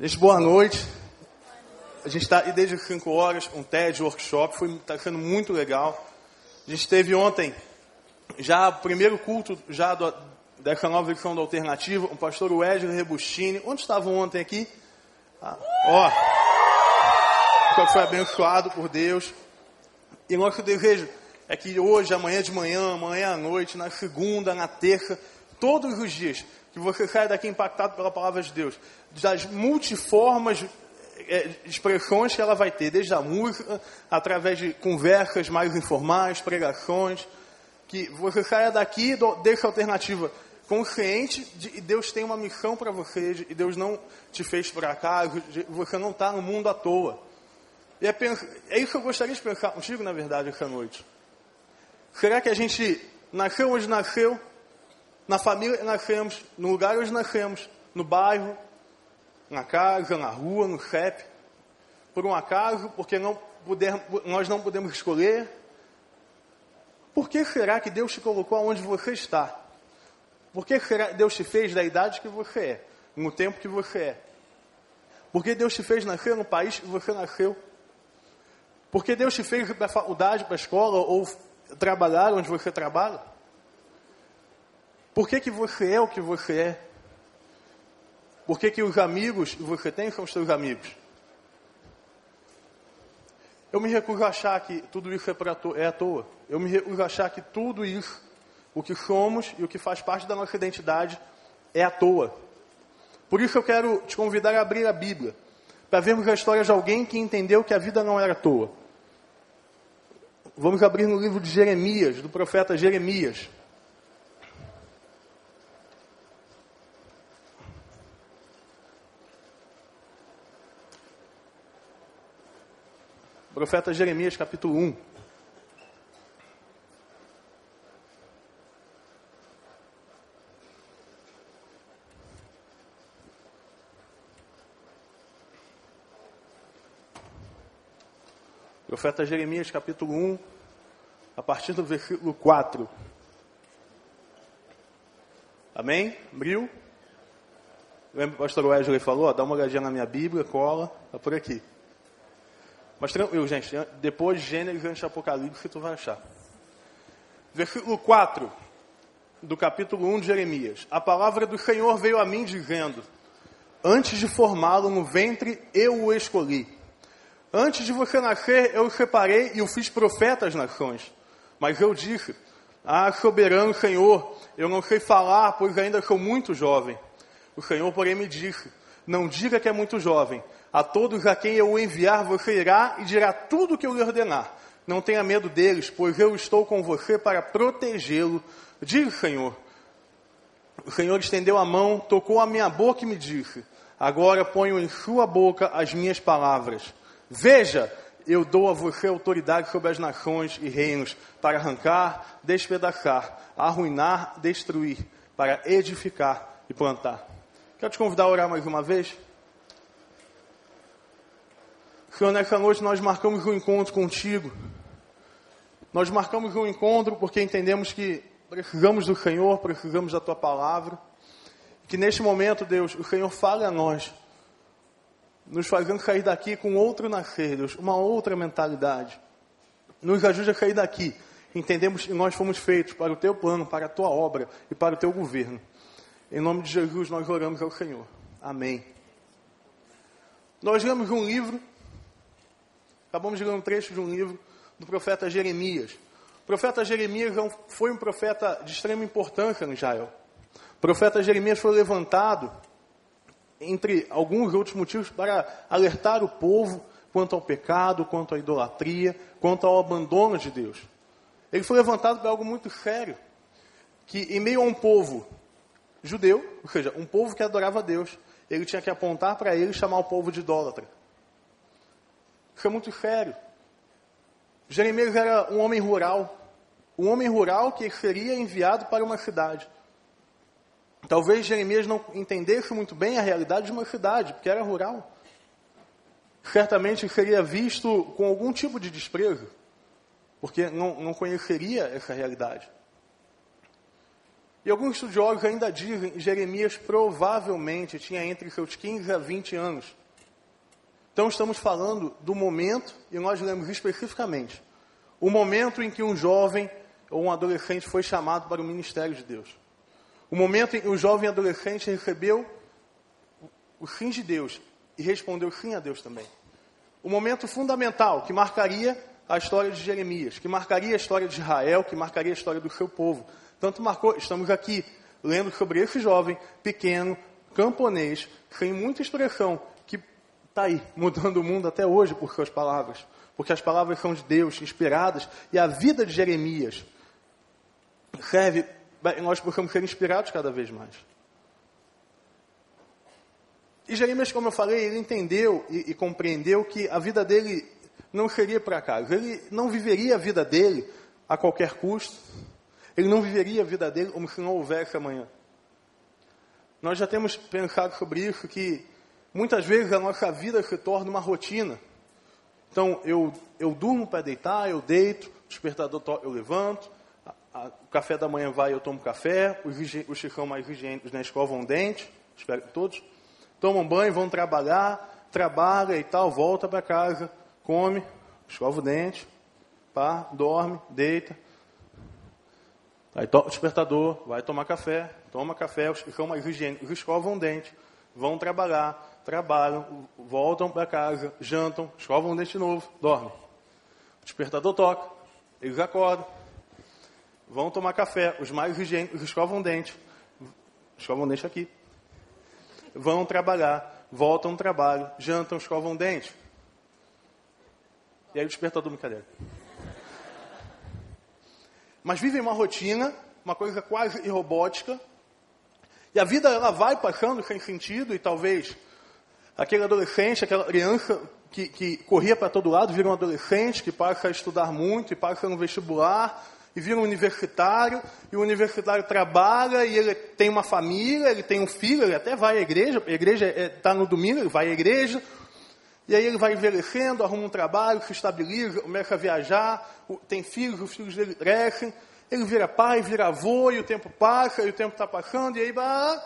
Gente, boa noite. A gente está aí desde as 5 horas, um TED workshop, está sendo muito legal. A gente teve ontem já o primeiro culto já do, dessa nova edição da Alternativa, o pastor Wesley Rebustini. Onde estavam ontem aqui? Ah, ó, que foi abençoado por Deus. E nosso desejo é que hoje, amanhã de manhã, amanhã à noite, na segunda, na terça, todos os dias, que você saia daqui impactado pela palavra de Deus, das multiformas é, expressões que ela vai ter, desde a música, através de conversas mais informais, pregações, que você saia daqui dessa alternativa consciente de que Deus tem uma missão para você, e Deus não te fez por acaso, você não está no mundo à toa. E é, é isso que eu gostaria de pensar contigo, na verdade, essa noite. Será que a gente nasceu onde nasceu, na família nascemos, no lugar onde nascemos, no bairro, na casa, na rua, no CEP, por um acaso, porque não puder, nós não podemos escolher? Por que será que Deus te colocou onde você está? Por que será Deus te fez da idade que você é, no tempo que você é? Por que Deus te fez nascer no país que você nasceu? Por que Deus te fez para a faculdade, para a escola ou trabalhar onde você trabalha? Por que, que você é o que você é? Por que, que os amigos que você tem são os seus amigos? Eu me recuso a achar que tudo isso é, to é à toa. Eu me recuso a achar que tudo isso, o que somos e o que faz parte da nossa identidade, é à toa. Por isso eu quero te convidar a abrir a Bíblia, para vermos a história de alguém que entendeu que a vida não era à toa. Vamos abrir no livro de Jeremias, do profeta Jeremias. Profeta Jeremias, capítulo 1. Profeta Jeremias, capítulo 1, a partir do versículo 4. Amém? Abriu? Lembra que o pastor Wesley falou? Ó, dá uma olhadinha na minha Bíblia, cola, está por aqui. Mas tranquilo, gente. Depois de Gênesis antes de Apocalipse, tu vai achar. Versículo 4 do capítulo 1 de Jeremias. A palavra do Senhor veio a mim dizendo: Antes de formá-lo no ventre, eu o escolhi. Antes de você nascer, eu o separei e o fiz profeta às nações. Mas eu disse: Ah, soberano Senhor, eu não sei falar, pois ainda sou muito jovem. O Senhor, porém, me disse: Não diga que é muito jovem a todos a quem eu enviar, você irá e dirá tudo o que eu lhe ordenar. Não tenha medo deles, pois eu estou com você para protegê-lo. Diga, Senhor. O Senhor estendeu a mão, tocou a minha boca e me disse: Agora ponho em sua boca as minhas palavras. Veja, eu dou a você autoridade sobre as nações e reinos, para arrancar, despedaçar, arruinar, destruir, para edificar e plantar. Quero te convidar a orar mais uma vez. Senhor, nessa noite nós marcamos um encontro contigo. Nós marcamos um encontro porque entendemos que precisamos do Senhor, precisamos da tua palavra. Que neste momento, Deus, o Senhor fale a nós, nos fazendo sair daqui com outro nascer, Deus, uma outra mentalidade. Nos ajude a sair daqui. Entendemos que nós fomos feitos para o teu plano, para a tua obra e para o teu governo. Em nome de Jesus, nós oramos ao Senhor. Amém. Nós lemos um livro Acabamos de ler um trecho de um livro do profeta Jeremias. O profeta Jeremias é foi um profeta de extrema importância no Israel. O profeta Jeremias foi levantado, entre alguns outros motivos, para alertar o povo quanto ao pecado, quanto à idolatria, quanto ao abandono de Deus. Ele foi levantado para algo muito sério, que em meio a um povo judeu, ou seja, um povo que adorava a Deus, ele tinha que apontar para ele e chamar o povo de idólatra. Isso é muito sério. Jeremias era um homem rural. Um homem rural que seria enviado para uma cidade. Talvez Jeremias não entendesse muito bem a realidade de uma cidade, porque era rural. Certamente seria visto com algum tipo de desprezo, porque não, não conheceria essa realidade. E alguns estudiosos ainda dizem que Jeremias provavelmente tinha entre seus 15 a 20 anos. Então estamos falando do momento, e nós lemos especificamente, o momento em que um jovem ou um adolescente foi chamado para o ministério de Deus. O momento em que o jovem adolescente recebeu o sim de Deus e respondeu sim a Deus também. O momento fundamental que marcaria a história de Jeremias, que marcaria a história de Israel, que marcaria a história do seu povo. Tanto marcou, estamos aqui lendo sobre esse jovem pequeno, camponês, sem muita expressão, está aí, mudando o mundo até hoje por suas palavras. Porque as palavras são de Deus, inspiradas, e a vida de Jeremias serve, nós possamos ser inspirados cada vez mais. E Jeremias, como eu falei, ele entendeu e, e compreendeu que a vida dele não seria para cá. Ele não viveria a vida dele a qualquer custo. Ele não viveria a vida dele como se não houvesse amanhã. Nós já temos pensado sobre isso, que muitas vezes a nossa vida se torna uma rotina. Então, eu, eu durmo para deitar, eu deito, o despertador eu levanto, a, o café da manhã vai, eu tomo café, os, os chicão mais higiênicos na escola vão dente, espero que todos, tomam banho, vão trabalhar, trabalha e tal, volta para casa, come, escova o dente, pá, dorme, deita. Aí toca o despertador, vai tomar café, toma café, os chicão mais higiênicos escovam o dente, vão trabalhar, trabalham, voltam para casa, jantam, escovam o dente de novo, dormem. O despertador toca, eles acordam, vão tomar café, os mais higiênicos escovam dente, escovam dente aqui, vão trabalhar, voltam do trabalho, jantam, escovam dente. E aí o despertador, brincadeira. Mas vivem uma rotina, uma coisa quase robótica, e a vida ela vai passando sem sentido, e talvez aquele adolescente, aquela criança que, que corria para todo lado, vira um adolescente que passa a estudar muito e passa no vestibular, e vira um universitário, e o universitário trabalha, e ele tem uma família, ele tem um filho, ele até vai à igreja, a igreja está é, no domingo, ele vai à igreja, e aí ele vai envelhecendo, arruma um trabalho, se estabiliza, começa a viajar, tem filhos, os filhos dele crescem, ele vira pai, vira avô, e o tempo passa, e o tempo está passando, e aí, bah,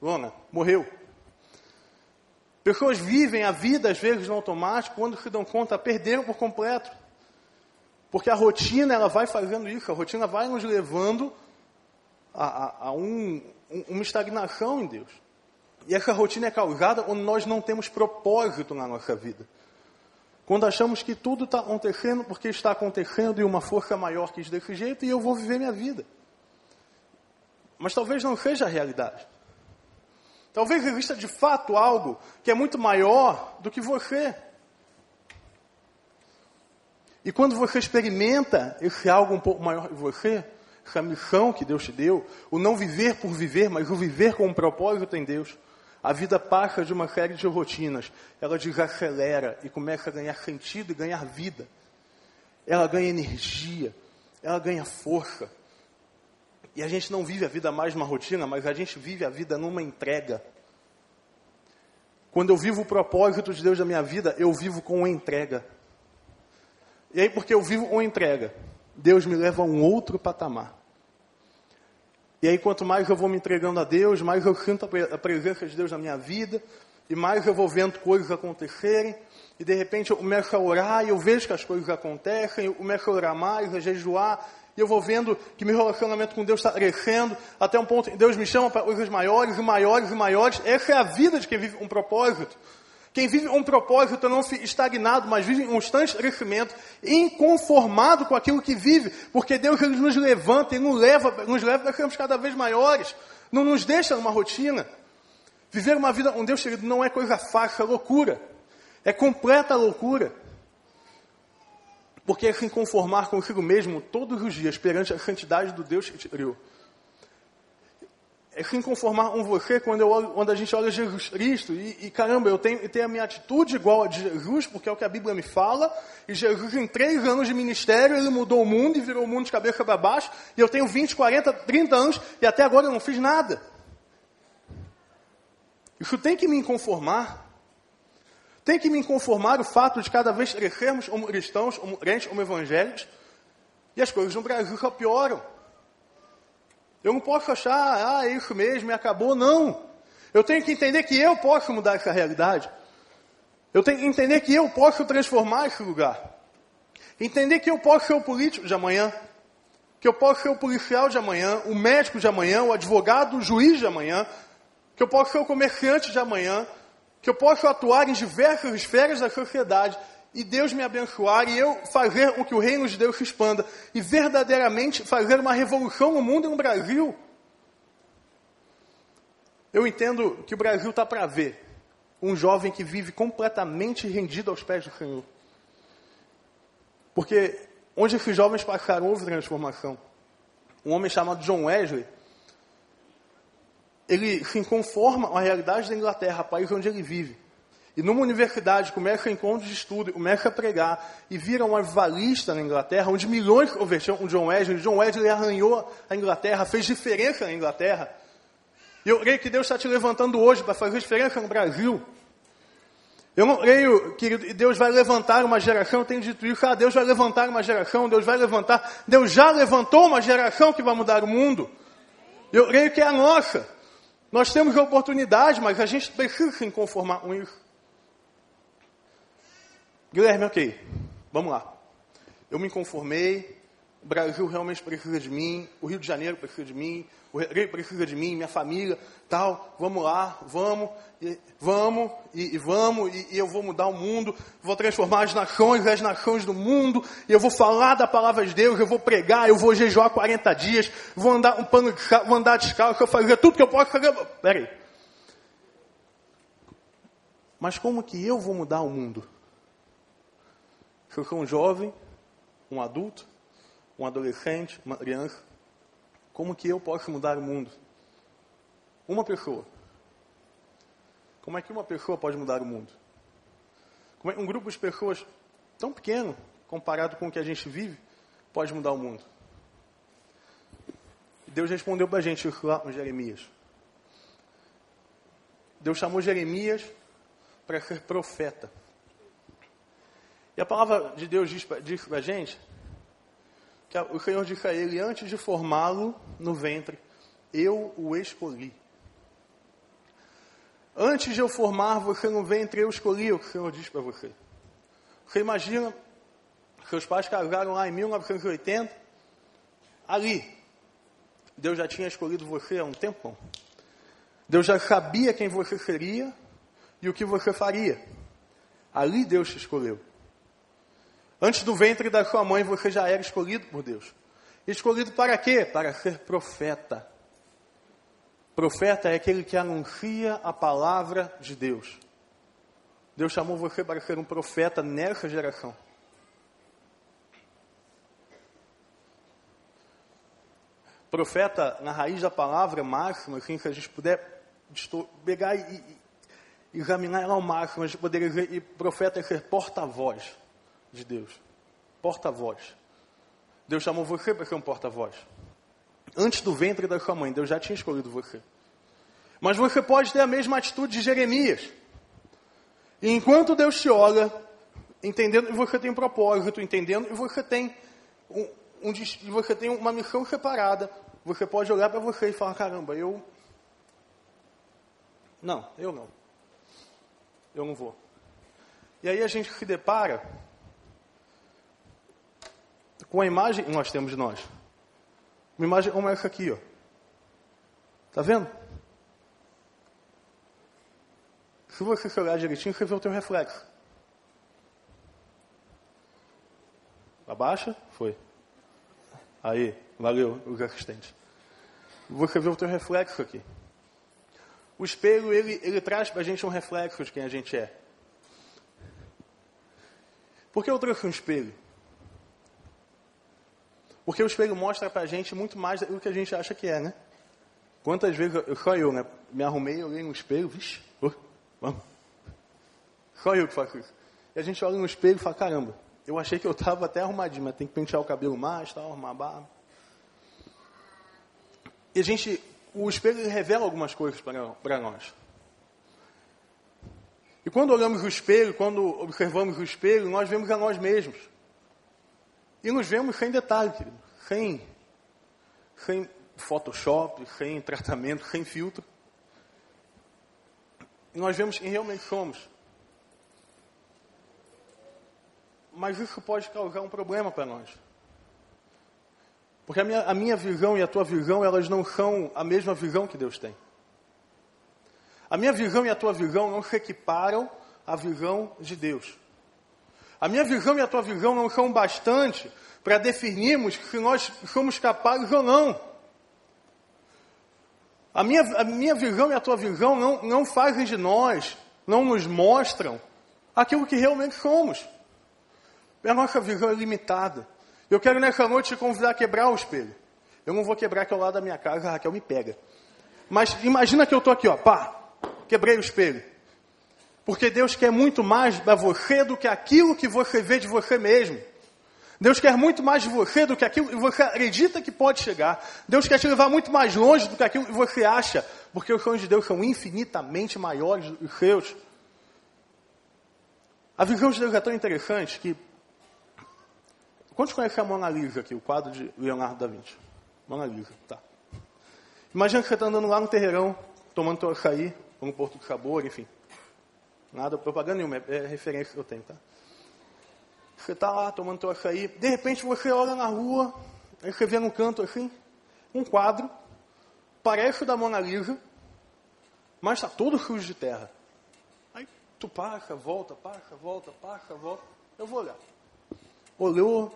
lona, morreu. Pessoas vivem a vida, às vezes, no automático, quando se dão conta, perderam por completo. Porque a rotina ela vai fazendo isso, a rotina vai nos levando a, a, a um, uma estagnação em Deus. E essa rotina é causada quando nós não temos propósito na nossa vida. Quando achamos que tudo está acontecendo porque está acontecendo e uma força maior quis desse jeito e eu vou viver minha vida. Mas talvez não seja a realidade. Talvez exista de fato algo que é muito maior do que você. E quando você experimenta esse algo um pouco maior que você, essa missão que Deus te deu, o não viver por viver, mas o viver com um propósito em Deus, a vida passa de uma série de rotinas, ela desacelera e começa a ganhar sentido e ganhar vida. Ela ganha energia, ela ganha força. E a gente não vive a vida mais numa rotina, mas a gente vive a vida numa entrega. Quando eu vivo o propósito de Deus na minha vida, eu vivo com entrega. E aí, porque eu vivo uma entrega, Deus me leva a um outro patamar. E aí, quanto mais eu vou me entregando a Deus, mais eu sinto a presença de Deus na minha vida, e mais eu vou vendo coisas acontecerem, e de repente eu começo a orar, e eu vejo que as coisas acontecem, eu começo a orar mais, a jejuar, e eu vou vendo que meu relacionamento com Deus está crescendo, até um ponto Deus me chama para coisas maiores e maiores e maiores. Essa é a vida de quem vive um propósito. Quem vive um propósito não fica estagnado, mas vive em constante crescimento, inconformado com aquilo que vive, porque Deus ele nos levanta e nos leva, nos leva para sermos cada vez maiores, não nos deixa numa rotina. Viver uma vida com Deus, querido, não é coisa fácil, é loucura. É completa loucura. Porque é se conformar consigo mesmo todos os dias perante a santidade do Deus que te criou é se conformar com você quando, olho, quando a gente olha Jesus Cristo e, e caramba, eu tenho, eu tenho, a minha atitude igual a de Jesus, porque é o que a Bíblia me fala, e Jesus em três anos de ministério, ele mudou o mundo e virou o mundo de cabeça para baixo, e eu tenho 20, 40, 30 anos, e até agora eu não fiz nada. Isso tem que me conformar. Tem que me conformar o fato de cada vez crescermos como cristãos, como crentes, como evangélicos, e as coisas no Brasil só pioram. Eu não posso achar, ah, é isso mesmo e acabou. Não. Eu tenho que entender que eu posso mudar essa realidade. Eu tenho que entender que eu posso transformar esse lugar. Entender que eu posso ser o político de amanhã. Que eu posso ser o policial de amanhã, o médico de amanhã, o advogado, o juiz de amanhã. Que eu posso ser o comerciante de amanhã. Que eu posso atuar em diversas esferas da sociedade e Deus me abençoar e eu fazer com que o reino de Deus se expanda e verdadeiramente fazer uma revolução no mundo e no Brasil. Eu entendo que o Brasil está para ver um jovem que vive completamente rendido aos pés do Senhor. Porque onde esses jovens passaram houve transformação. Um homem chamado John Wesley, ele se conforma à realidade da Inglaterra, país onde ele vive. E numa universidade começa encontros de estudo, começa a pregar e vira um avivalista na Inglaterra, onde milhões convertiam o John Wesley. John Wesley arranhou a Inglaterra, fez diferença na Inglaterra. E eu creio que Deus está te levantando hoje para fazer diferença no Brasil. Eu não creio que Deus vai levantar uma geração, eu tenho dito isso, ah, Deus vai levantar uma geração, Deus vai levantar, Deus já levantou uma geração que vai mudar o mundo. Eu creio que é a nossa. Nós temos a oportunidade, mas a gente precisa se conformar com isso. Guilherme, ok, vamos lá. Eu me conformei, Brasil realmente precisa de mim, o Rio de Janeiro precisa de mim, o Rio precisa de mim, minha família, tal, vamos lá, vamos, e, vamos, e, e vamos, e, e, eu vou mudar o mundo, vou transformar as nações, as nações do mundo, e eu vou falar da palavra de Deus, eu vou pregar, eu vou jejuar 40 dias, vou andar um pano de vou andar descalço, eu fazer tudo que eu posso fazer. Peraí. Mas como que eu vou mudar o mundo? Se eu sou um jovem, um adulto, um adolescente, uma criança, como que eu posso mudar o mundo? Uma pessoa. Como é que uma pessoa pode mudar o mundo? Como é que um grupo de pessoas tão pequeno, comparado com o que a gente vive, pode mudar o mundo? Deus respondeu para a gente lá com Jeremias. Deus chamou Jeremias para ser profeta. E a palavra de Deus diz, para a gente que o Senhor disse a ele, antes de formá-lo no ventre, eu o escolhi. Antes de eu formar você no ventre, eu escolhi o que o Senhor diz para você. Você imagina, seus pais casaram lá em 1980, ali, Deus já tinha escolhido você há um tempão. Deus já sabia quem você seria e o que você faria. Ali Deus te escolheu. Antes do ventre da sua mãe, você já era escolhido por Deus. Escolhido para quê? Para ser profeta. Profeta é aquele que anuncia a palavra de Deus. Deus chamou você para ser um profeta nessa geração. Profeta, na raiz da palavra máxima, assim, se a gente puder pegar e, e examinar ela ao máximo, a gente poderia dizer, e profeta é ser porta-voz de Deus. Porta-voz. Deus chamou você para ser um porta-voz. Antes do ventre da sua mãe, Deus já tinha escolhido você. Mas você pode ter a mesma atitude de Jeremias. E enquanto Deus te olha, entendendo que você tem um propósito, entendendo que você tem, um, um, você tem uma missão separada, você pode olhar para você e falar: caramba, eu. Não, eu não. Eu não vou. E aí a gente se depara com a imagem que nós temos de nós. Uma imagem como essa aqui, ó. Tá vendo? Se você se olhar direitinho, você vê o teu reflexo. Abaixa? Foi. Aí, valeu, os assistentes. Você vê o teu reflexo aqui. O espelho, ele, ele traz para a gente um reflexo de quem a gente é. Por que eu trouxe um espelho? Porque o espelho mostra pra gente muito mais do que a gente acha que é, né? Quantas vezes, eu, só eu, né? Me arrumei, olhei no espelho, vixe, uh, vamos. Só eu que faço isso. E a gente olha no espelho e fala, caramba, eu achei que eu estava até arrumadinho, mas tem que pentear o cabelo mais, tal, arrumar a barba. E a gente, o espelho revela algumas coisas para nós. E quando olhamos o espelho, quando observamos o espelho, nós vemos a nós mesmos. E nos vemos sem detalhe, querido. Sem, sem Photoshop, sem tratamento, sem filtro. E nós vemos quem realmente somos. Mas isso pode causar um problema para nós. Porque a minha, a minha visão e a tua visão, elas não são a mesma visão que Deus tem. A minha visão e a tua visão não se equiparam à visão de Deus. A minha visão e a tua visão não são bastante para definirmos se nós somos capazes ou não. A minha, a minha visão e a tua visão não, não fazem de nós, não nos mostram aquilo que realmente somos. A nossa visão é limitada. Eu quero nessa noite te convidar a quebrar o espelho. Eu não vou quebrar aqui ao lado da minha casa, a Raquel me pega. Mas imagina que eu estou aqui, ó, pá, quebrei o espelho. Porque Deus quer muito mais da você do que aquilo que você vê de você mesmo. Deus quer muito mais de você do que aquilo que você acredita que pode chegar. Deus quer te levar muito mais longe do que aquilo que você acha. Porque os sonhos de Deus são infinitamente maiores do que os seus. A visão de Deus é tão interessante que Quantos conhecem a Mona Lisa aqui, o quadro de Leonardo da Vinci? Mona Lisa, tá. Imagina que você está andando lá no terreirão, tomando teu açaí, ou no Porto do Sabor, enfim. Nada, propaganda nenhuma, é referência que eu tenho, tá? Você está lá tomando teu açaí, de repente você olha na rua, aí você vê no canto assim, um quadro, parece o da Mona Lisa, mas está todo sujo de terra. Aí tu passa, volta, passa, volta, passa, volta. Eu vou olhar. Olhou,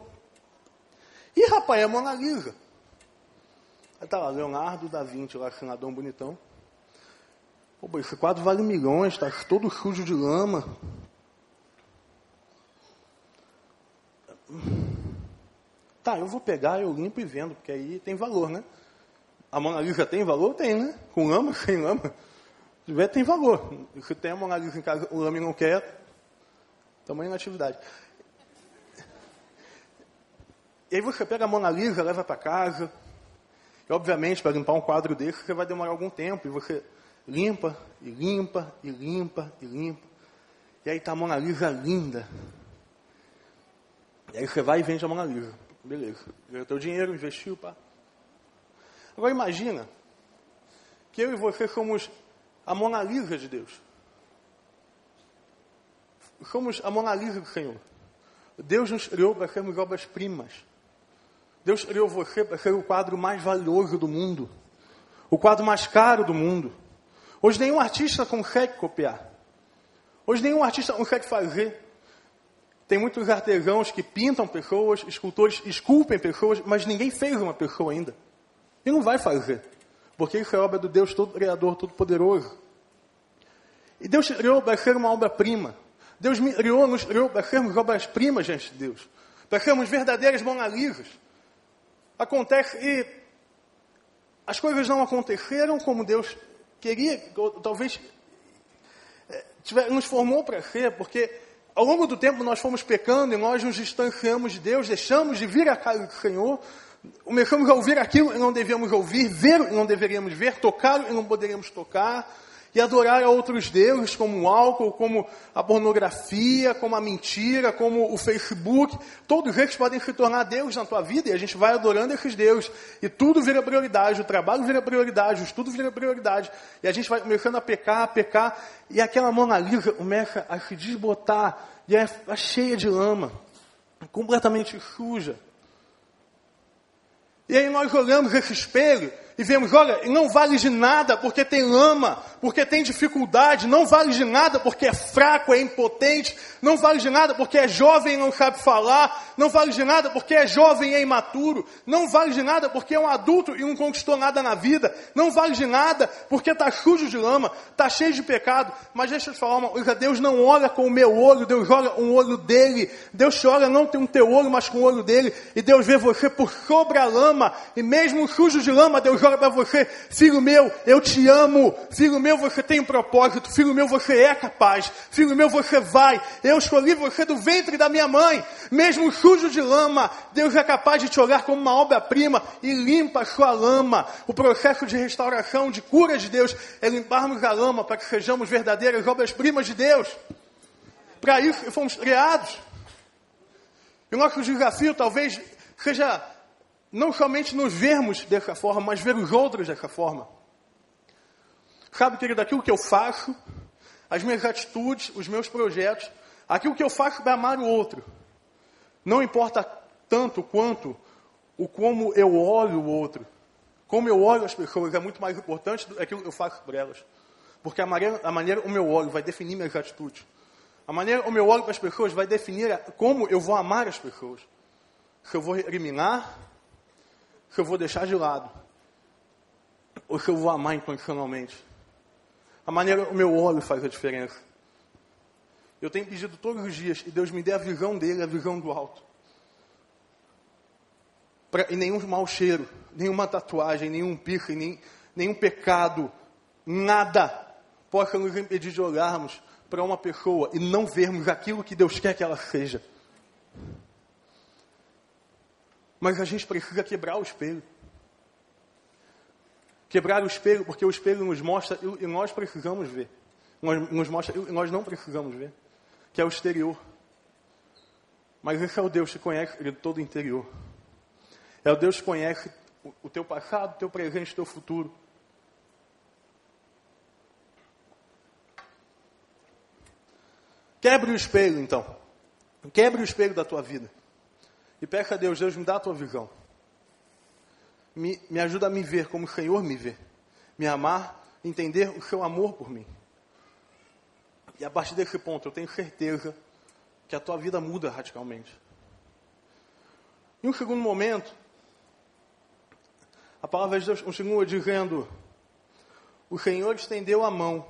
e rapaz, é a Mona Lisa. Aí tá lá, Leonardo da Vinci, lá, assinadão bonitão. Pô, esse quadro vale milhões, tá todo sujo de lama. Tá, eu vou pegar, eu limpo e vendo, porque aí tem valor, né? A Mona Lisa tem valor? Tem, né? Com lama, sem lama. Se tiver, tem valor. Se tem a Mona Lisa em casa, o lama não quer, tamanho na atividade. E aí você pega a Mona Lisa, leva para casa. E obviamente, para limpar um quadro desse, você vai demorar algum tempo. E você limpa, e limpa, e limpa, e limpa. E aí está a Mona Lisa linda. E aí você vai e vende a Mona Lisa. Beleza. Ganhou teu dinheiro, investiu, pá. Agora imagina que eu e você somos a Mona Lisa de Deus. Somos a Mona Lisa do Senhor. Deus nos criou para sermos obras-primas. Deus criou você para ser o quadro mais valioso do mundo, o quadro mais caro do mundo. Hoje nenhum artista consegue copiar. Hoje nenhum artista consegue fazer. Tem muitos artesãos que pintam pessoas, escultores esculpem pessoas, mas ninguém fez uma pessoa ainda. E não vai fazer. Porque isso é obra do Deus Todo-Criador, Todo-Poderoso. E Deus criou para ser uma obra-prima. Deus criou, nos criou para sermos obras-primas diante de Deus. Para sermos verdadeiras monalisas acontece e as coisas não aconteceram como Deus queria, talvez é, nos formou para ser, porque ao longo do tempo nós fomos pecando e nós nos distanciamos de Deus, deixamos de vir a casa do Senhor, começamos a ouvir aquilo e não devíamos ouvir, ver e não deveríamos ver, tocar e não poderíamos tocar, e adorar a outros deuses, como o álcool, como a pornografia, como a mentira, como o Facebook. Todos eles podem se tornar Deus na tua vida e a gente vai adorando esses deuses. E tudo vira prioridade, o trabalho vira prioridade, o estudo vira prioridade. E a gente vai começando a pecar, a pecar, e aquela Mona Lisa começa a se desbotar, e é cheia de lama, completamente suja. E aí nós olhamos esse espelho e vemos, olha, não vale de nada porque tem lama, porque tem dificuldade, não vale de nada porque é fraco, é impotente, não vale de nada porque é jovem e não sabe falar, não vale de nada porque é jovem e é imaturo, não vale de nada porque é um adulto e não conquistou nada na vida, não vale de nada porque está sujo de lama, está cheio de pecado. Mas deixa eu te falar uma coisa, Deus não olha com o meu olho, Deus olha um olho dele, Deus te olha não tem um teu olho, mas com o olho dele, e Deus vê você por sobre a lama, e mesmo sujo de lama, Deus joga para você, filho meu, eu te amo, filho meu, você tem um propósito, filho meu, você é capaz, filho meu, você vai, eu escolhi você do ventre da minha mãe, mesmo sujo de lama, Deus é capaz de te olhar como uma obra-prima e limpa a sua lama. O processo de restauração, de cura de Deus, é limparmos a lama para que sejamos verdadeiras obras-primas de Deus. Para isso fomos criados. E o nosso desafio talvez seja não somente nos vermos dessa forma, mas ver os outros dessa forma. Sabe, querido, aquilo que eu faço, as minhas atitudes, os meus projetos, aquilo que eu faço para amar o outro. Não importa tanto quanto o como eu olho o outro. Como eu olho as pessoas é muito mais importante do que aquilo que eu faço por elas. Porque a maneira, a maneira o meu olho vai definir minhas atitudes. A maneira o meu olho para as pessoas vai definir como eu vou amar as pessoas. Se eu vou eliminar, se eu vou deixar de lado, ou se eu vou amar incondicionalmente. A maneira o meu olho faz a diferença. Eu tenho pedido todos os dias e Deus me dê a visão dele, a visão do alto. Pra, e nenhum mau cheiro, nenhuma tatuagem, nenhum pique, nem, nenhum pecado, nada possa nos impedir de olharmos para uma pessoa e não vermos aquilo que Deus quer que ela seja. Mas a gente precisa quebrar o espelho. Quebrar o espelho, porque o espelho nos mostra e nós precisamos ver. Nos mostra e nós não precisamos ver. Que é o exterior. Mas esse é o Deus que conhece ele todo o interior. É o Deus que conhece o teu passado, o teu presente, o teu futuro. Quebre o espelho, então. Quebre o espelho da tua vida. E peça a Deus, Deus, me dá a tua visão. Me, me ajuda a me ver como o Senhor me vê. Me amar, entender o seu amor por mim. E a partir desse ponto, eu tenho certeza que a tua vida muda radicalmente. Em um segundo momento, a palavra de Deus continua dizendo: O Senhor estendeu a mão,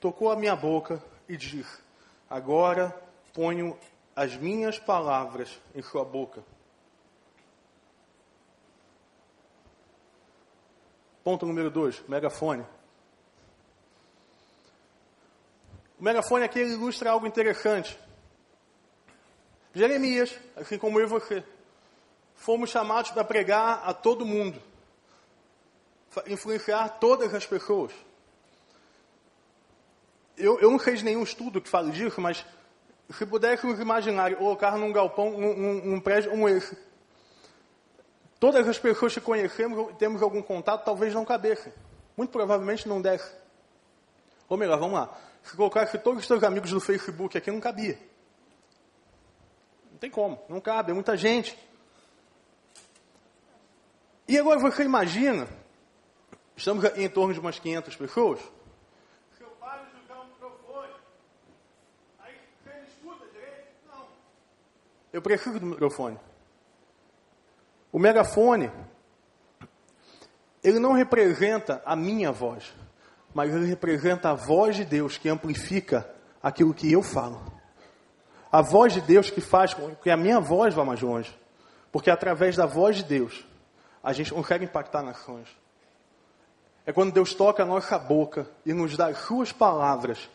tocou a minha boca e disse: Agora ponho as minhas palavras em sua boca. Ponto número dois, megafone. O megafone aqui ilustra algo interessante. Jeremias, assim como eu e você, fomos chamados para pregar a todo mundo, influenciar todas as pessoas eu, eu não fiz nenhum estudo que fale disso, mas se pudéssemos imaginar colocar num galpão, num, num prédio como esse, todas as pessoas que conhecemos, temos algum contato, talvez não cabessem. Muito provavelmente não desse. Ou melhor, vamos lá. Se colocasse todos os seus amigos do Facebook aqui, não cabia. Não tem como, não cabe, é muita gente. E agora você imagina, estamos em torno de umas 500 pessoas, Eu prefiro do microfone. O megafone, ele não representa a minha voz, mas ele representa a voz de Deus que amplifica aquilo que eu falo. A voz de Deus que faz com que a minha voz vá mais longe. Porque através da voz de Deus, a gente consegue impactar nações. É quando Deus toca a nossa boca e nos dá as suas palavras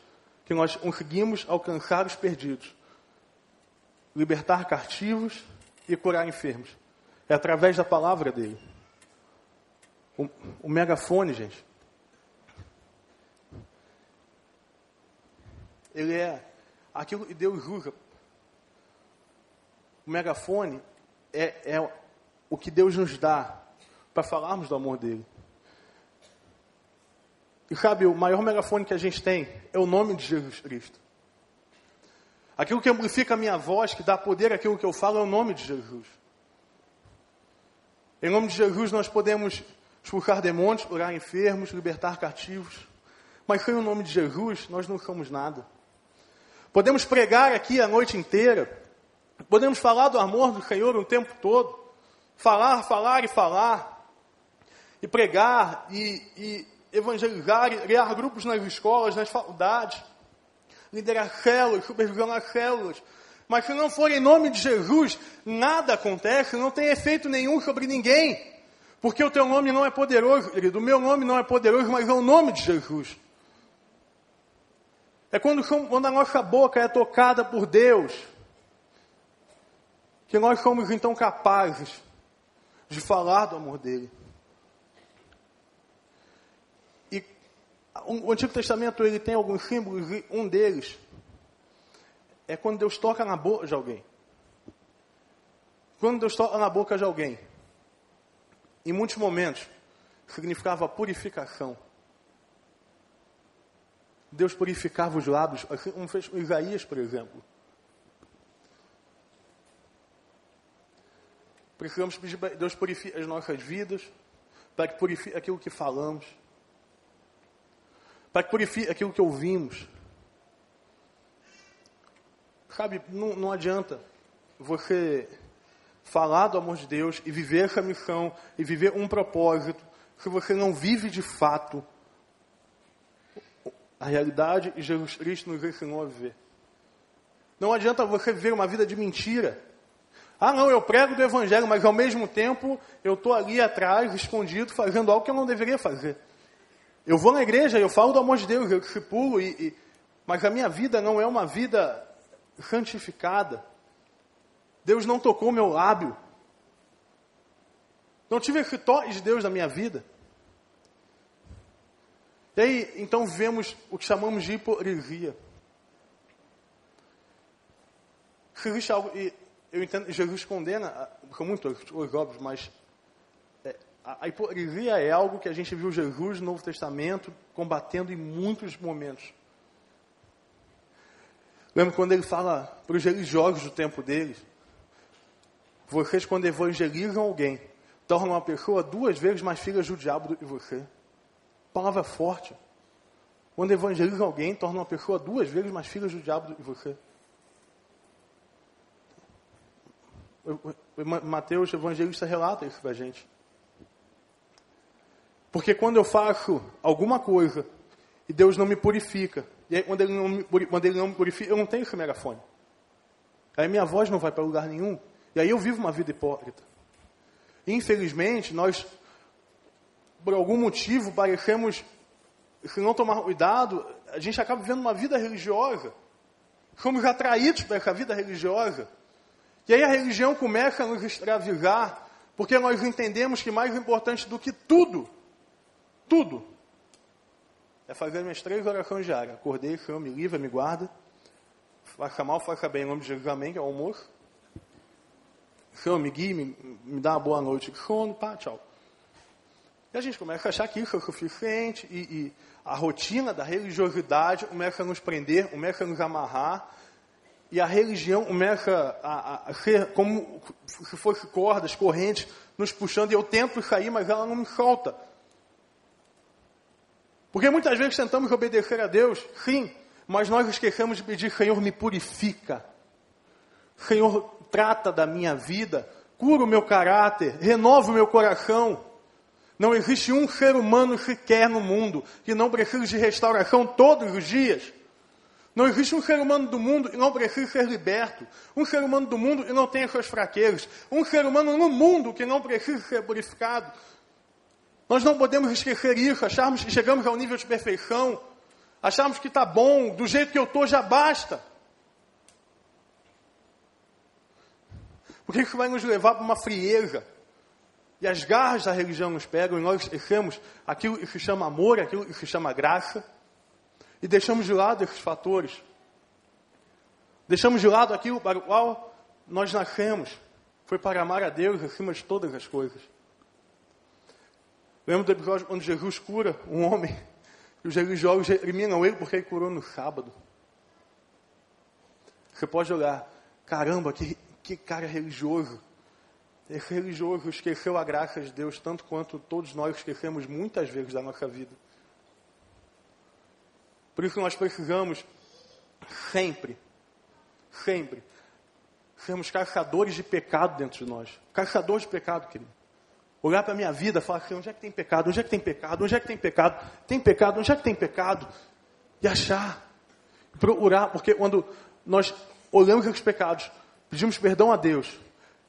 que nós conseguimos alcançar os perdidos libertar cativos e curar enfermos. É através da palavra dele. O, o megafone, gente, ele é aquilo que Deus usa. O megafone é, é o que Deus nos dá para falarmos do amor dele. E sabe, o maior megafone que a gente tem é o nome de Jesus Cristo. Aquilo que amplifica a minha voz, que dá poder àquilo que eu falo, é o nome de Jesus. Em nome de Jesus nós podemos expulsar demônios, curar enfermos, libertar cativos. Mas sem o nome de Jesus nós não somos nada. Podemos pregar aqui a noite inteira. Podemos falar do amor do Senhor o tempo todo. Falar, falar e falar. E pregar, e, e evangelizar, e criar grupos nas escolas, nas faculdades liderar células, supervisionar células. Mas se não for em nome de Jesus, nada acontece, não tem efeito nenhum sobre ninguém. Porque o teu nome não é poderoso, querido. O meu nome não é poderoso, mas é o nome de Jesus. É quando, quando a nossa boca é tocada por Deus, que nós somos então capazes de falar do amor dele. o Antigo Testamento ele tem alguns símbolos e um deles é quando Deus toca na boca de alguém. Quando Deus toca na boca de alguém, em muitos momentos, significava purificação. Deus purificava os lábios, assim como fez com Isaías, por exemplo. Precisamos pedir para Deus purifique as nossas vidas, para que purifique aquilo que falamos, para que purifique aquilo que ouvimos. Sabe, não, não adianta você falar do amor de Deus e viver essa missão e viver um propósito se você não vive de fato a realidade e Jesus Cristo nos ensinou a viver. Não adianta você viver uma vida de mentira. Ah, não, eu prego do Evangelho, mas ao mesmo tempo eu estou ali atrás, escondido, fazendo algo que eu não deveria fazer. Eu vou na igreja, eu falo do amor de Deus, eu discipulo, e, e, mas a minha vida não é uma vida santificada. Deus não tocou meu lábio. Não tive toque de Deus na minha vida. E aí, então vemos o que chamamos de hipocrisia. Existe algo, e eu entendo, Jesus condena, com muitos óbvios, mas é, a, a hipocrisia é algo que a gente viu Jesus no Novo Testamento combatendo em muitos momentos. Lembra quando ele fala para os religiosos do tempo deles? Vocês, quando evangelizam alguém, tornam uma pessoa duas vezes mais filha do diabo do que você. Palavra forte. Quando evangelizam alguém, tornam uma pessoa duas vezes mais filha do diabo do que você. Mateus, evangelista, relata isso para a gente. Porque quando eu faço alguma coisa e Deus não me purifica, e quando, ele não me, quando ele não me purifica, eu não tenho esse megafone. Aí minha voz não vai para lugar nenhum. E aí eu vivo uma vida hipócrita. Infelizmente, nós, por algum motivo, parecemos, se não tomar cuidado, a gente acaba vivendo uma vida religiosa. Somos atraídos para essa vida religiosa. E aí a religião começa a nos extraviar, porque nós entendemos que mais importante do que tudo, tudo, é fazer minhas três orações diárias. Acordei, Senhor, me livra, me guarda. Faça mal, faça bem, em nome de Jesus, amém, que é o almoço. Senhor, me guie, me, me dá uma boa noite de sono, pá, tchau. E a gente começa a achar que isso é suficiente e, e a rotina da religiosidade começa a nos prender, começa a nos amarrar e a religião começa a, a, ser como se fosse cordas, correntes, nos puxando, e eu tento sair, mas ela não me solta. Porque muitas vezes tentamos obedecer a Deus, sim, mas nós esquecemos de pedir, Senhor, me purifica. Senhor, trata da minha vida, cura o meu caráter, renova o meu coração. Não existe um ser humano sequer no mundo que não precise de restauração todos os dias. Não existe um ser humano do mundo que não precise ser liberto. Um ser humano do mundo que não tenha suas fraquezas. Um ser humano no mundo que não precise ser purificado. Nós não podemos esquecer isso, acharmos que chegamos ao nível de perfeição, acharmos que está bom, do jeito que eu estou já basta. Porque isso vai nos levar para uma frieza. E as garras da religião nos pegam e nós esquecemos aquilo que se chama amor, aquilo que se chama graça. E deixamos de lado esses fatores. Deixamos de lado aquilo para o qual nós nascemos. Foi para amar a Deus acima de todas as coisas. Lembra do episódio quando Jesus cura um homem? E os religiosos recriminam ele porque ele curou no sábado. Você pode olhar, caramba, que, que cara religioso. Esse religioso esqueceu a graça de Deus tanto quanto todos nós esquecemos muitas vezes da nossa vida. Por isso nós precisamos sempre, sempre, sermos caçadores de pecado dentro de nós. Caçadores de pecado, querido. Olhar para a minha vida falar assim, onde é que tem pecado? Onde é que tem pecado? Onde é que tem pecado? Tem pecado? Onde é que tem pecado? E achar. Procurar, porque quando nós olhamos esses pecados, pedimos perdão a Deus.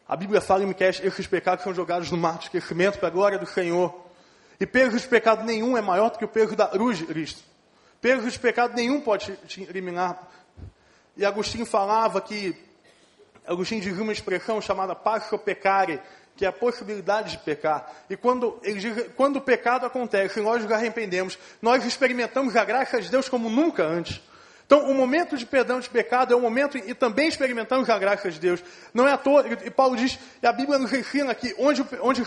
A Bíblia fala em Miquel, esses pecados são jogados no mar de esquecimento para a glória do Senhor. E peso de pecado nenhum é maior do que o peso da cruz de Cristo. Peso de pecado nenhum pode te eliminar. E Agostinho falava que, Agostinho dizia uma expressão chamada passo pecare, que é a possibilidade de pecar. E quando, diz, quando o pecado acontece e nós nos arrependemos, nós experimentamos a graça de Deus como nunca antes. Então, o momento de perdão de pecado é o momento e também experimentamos a graça de Deus. Não é à toa, e Paulo diz, e a Bíblia nos ensina que onde, onde,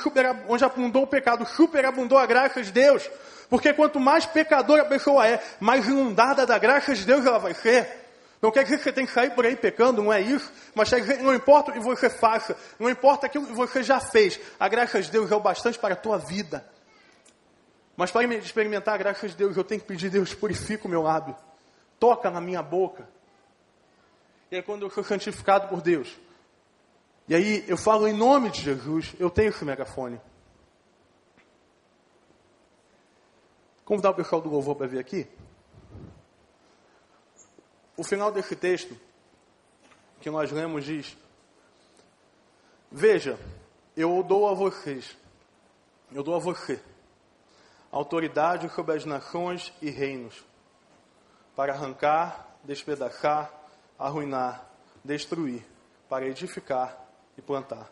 onde abundou o pecado, superabundou a graça de Deus. Porque quanto mais pecadora a pessoa é, mais inundada da graça de Deus ela vai ser. Não quer dizer que você tem que sair por aí pecando, não é isso. Mas não importa o que você faça, não importa aquilo que você já fez, a graça de Deus é o bastante para a tua vida. Mas para experimentar a graça de Deus, eu tenho que pedir, Deus, purifica o meu lábio. Toca na minha boca. E aí quando eu sou santificado por Deus, e aí eu falo em nome de Jesus, eu tenho esse megafone. Convidar o pessoal do louvor para vir aqui. O final desse texto que nós lemos diz: Veja, eu dou a vocês, eu dou a você autoridade sobre as nações e reinos, para arrancar, despedaçar, arruinar, destruir, para edificar e plantar.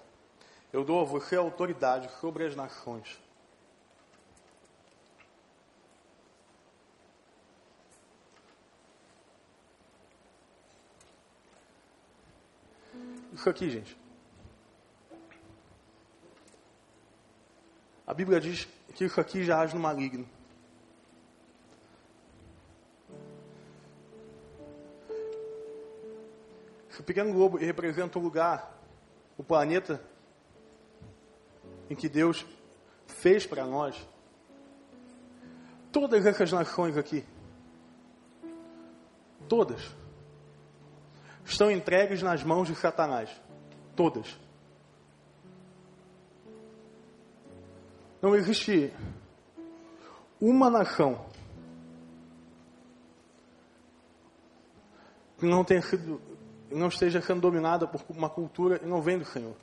Eu dou a você autoridade sobre as nações. Isso aqui, gente. A Bíblia diz que isso aqui já age no maligno. Esse pequeno globo representa o lugar, o planeta em que Deus fez para nós. Todas essas nações aqui, todas, estão entregues nas mãos de Satanás. Todas. Não existe uma nação que não tenha sido, não esteja sendo dominada por uma cultura e não vem do Senhor.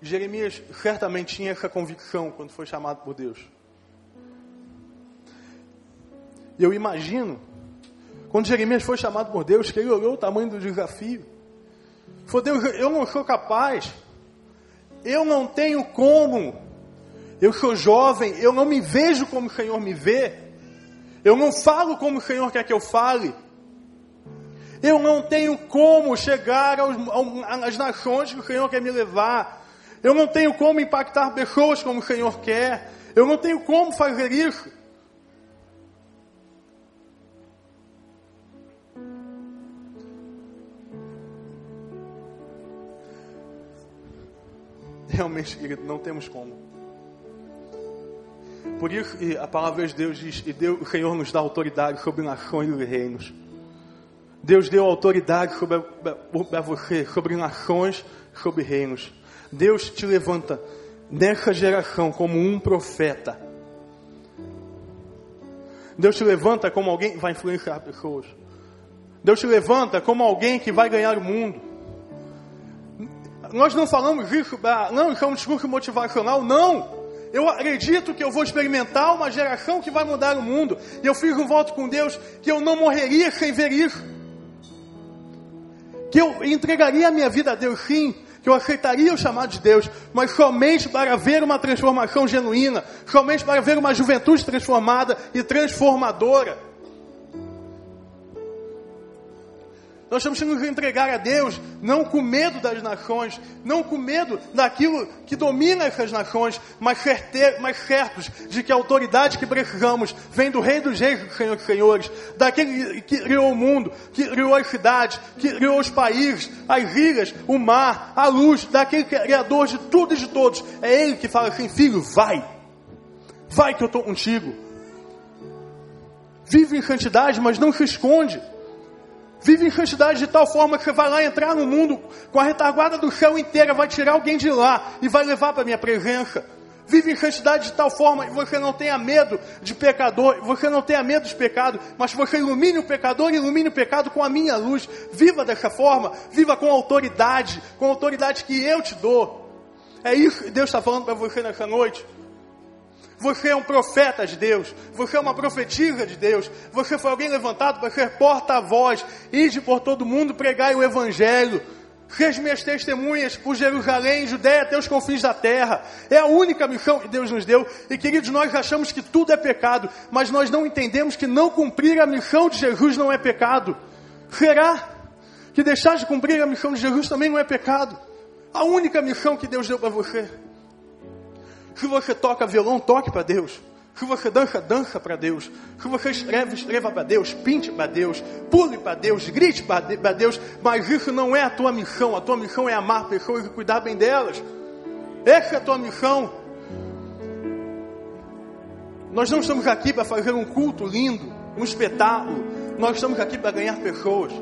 Jeremias certamente tinha essa convicção quando foi chamado por Deus. Eu imagino, quando Jeremias foi chamado por Deus, que ele olhou o tamanho do desafio. Falou, Deus, eu não sou capaz. Eu não tenho como. Eu sou jovem, eu não me vejo como o Senhor me vê. Eu não falo como o Senhor quer que eu fale. Eu não tenho como chegar aos, às nações que o Senhor quer me levar. Eu não tenho como impactar pessoas como o Senhor quer. Eu não tenho como fazer isso. Realmente, querido, não temos como. Por isso, a palavra de Deus diz: e Deus, o Senhor nos dá autoridade sobre nações e reinos. Deus deu autoridade sobre a, a você, sobre nações, sobre reinos. Deus te levanta nessa geração como um profeta. Deus te levanta como alguém que vai influenciar pessoas. Deus te levanta como alguém que vai ganhar o mundo. Nós não falamos isso, não, isso é um discurso motivacional, não. Eu acredito que eu vou experimentar uma geração que vai mudar o mundo. E eu fiz um voto com Deus que eu não morreria sem ver isso. Que eu entregaria a minha vida a Deus sim, que eu aceitaria o chamado de Deus, mas somente para ver uma transformação genuína, somente para ver uma juventude transformada e transformadora. Nós temos que nos entregar a Deus, não com medo das nações, não com medo daquilo que domina essas nações, mas, certer, mas certos de que a autoridade que precisamos vem do Rei dos Reis, do Senhor dos Senhores, daquele que criou o mundo, que criou as cidades, que criou os países, as ilhas, o mar, a luz, daquele Criador de tudo e de todos. É Ele que fala assim: filho, vai, vai que eu estou contigo. Vive em santidade, mas não se esconde. Vive em santidade de tal forma que você vai lá entrar no mundo com a retaguarda do céu inteira, vai tirar alguém de lá e vai levar para a minha presença. Vive em santidade de tal forma que você não tenha medo de pecador, você não tenha medo de pecado, mas você ilumine o pecador e ilumine o pecado com a minha luz. Viva dessa forma, viva com autoridade, com autoridade que eu te dou. É isso que Deus está falando para você nessa noite. Você é um profeta de Deus. Você é uma profetisa de Deus. Você foi alguém levantado para ser porta-voz. Ide por todo mundo pregar o Evangelho. Seja minhas testemunhas por Jerusalém, Judéia, até os confins da terra. É a única missão que Deus nos deu. E queridos, nós achamos que tudo é pecado, mas nós não entendemos que não cumprir a missão de Jesus não é pecado. Será que deixar de cumprir a missão de Jesus também não é pecado? A única missão que Deus deu para você. Se você toca violão, toque para Deus. Se você dança, dança para Deus. Se você escreve, escreva para Deus. Pinte para Deus. Pule para Deus. Grite para Deus. Mas isso não é a tua missão. A tua missão é amar pessoas e cuidar bem delas. Essa é a tua missão. Nós não estamos aqui para fazer um culto lindo, um espetáculo. Nós estamos aqui para ganhar pessoas.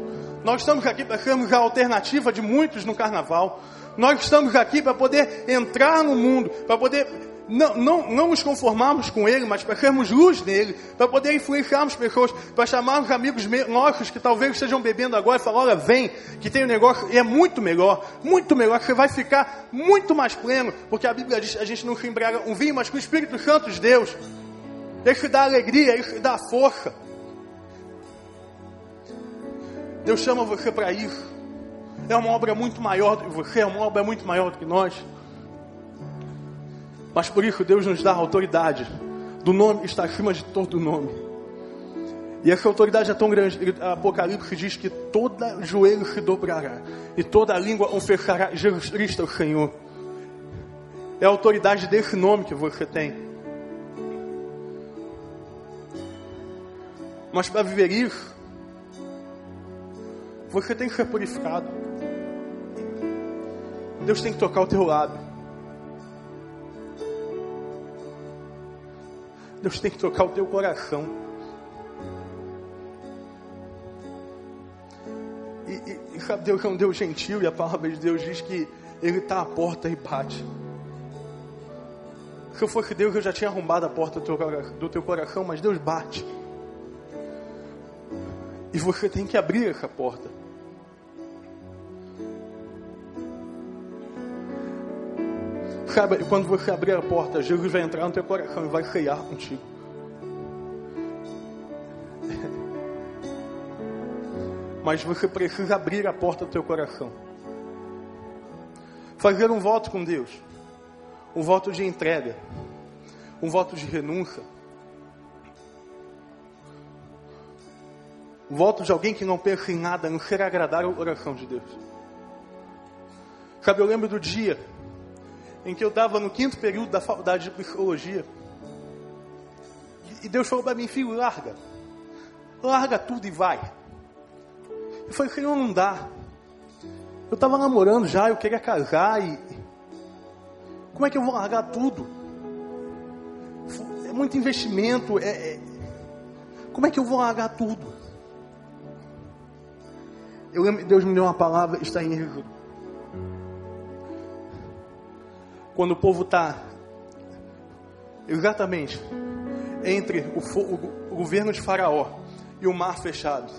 Nós estamos aqui para sermos a alternativa de muitos no carnaval. Nós estamos aqui para poder entrar no mundo, para poder não, não, não nos conformarmos com Ele, mas para sermos luz nele, para poder influenciarmos pessoas, para chamarmos amigos nossos que talvez estejam bebendo agora e falar, olha, vem, que tem um negócio, e é muito melhor, muito melhor, que você vai ficar muito mais pleno, porque a Bíblia diz, a gente não se embriaga um vinho, mas com o Espírito Santo de Deus. Ele dá alegria, ele dá força. Deus chama você para isso. É uma obra muito maior do que você, é uma obra muito maior do que nós. Mas por isso Deus nos dá autoridade. Do nome está acima de todo nome. E essa autoridade é tão grande. Apocalipse diz que toda joelho se dobrará e toda língua confessará Jesus Cristo é o Senhor. É a autoridade desse nome que você tem. Mas para viver isso, você tem que ser purificado. Deus tem que tocar o teu lado. Deus tem que tocar o teu coração. E, e, sabe, Deus é um Deus gentil e a palavra de Deus diz que Ele está à porta e bate. Se eu fosse Deus, eu já tinha arrombado a porta do teu, do teu coração, mas Deus bate. E você tem que abrir essa porta. Sabe, quando você abrir a porta, Jesus vai entrar no teu coração e vai ceiar contigo. Mas você precisa abrir a porta do teu coração. Fazer um voto com Deus. Um voto de entrega. Um voto de renúncia. Um voto de alguém que não pensa em nada, não quer agradar o coração de Deus. Sabe, eu lembro do dia em que eu estava no quinto período da faculdade de psicologia. E Deus falou para mim, filho, larga. Larga tudo e vai. Eu falei, Senhor, não dá. Eu estava namorando já, eu queria casar e. Como é que eu vou largar tudo? É muito investimento. É, é... Como é que eu vou largar tudo? Eu lembro, Deus me deu uma palavra, está em Êxodo quando o povo está exatamente entre o, o, governo de Faraó e o mar fechado,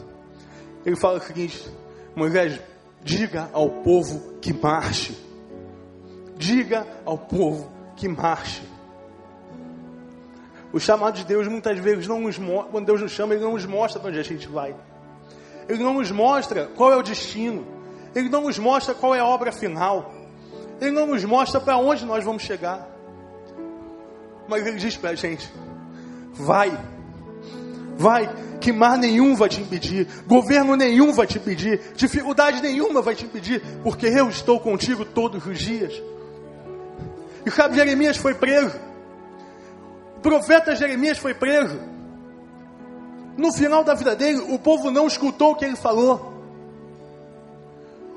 ele fala o seguinte: Moisés, diga ao povo que marche. Diga ao povo que marche. O chamado de Deus muitas vezes não nos mostra, quando Deus nos chama, Ele não nos mostra para onde a gente vai. Ele não nos mostra qual é o destino. Ele não nos mostra qual é a obra final. Ele não nos mostra para onde nós vamos chegar. Mas ele diz para a gente: vai, vai, que mar nenhum vai te impedir, governo nenhum vai te impedir, dificuldade nenhuma vai te impedir, porque eu estou contigo todos os dias. E sabe, Jeremias foi preso. O profeta Jeremias foi preso. No final da vida dele, o povo não escutou o que ele falou.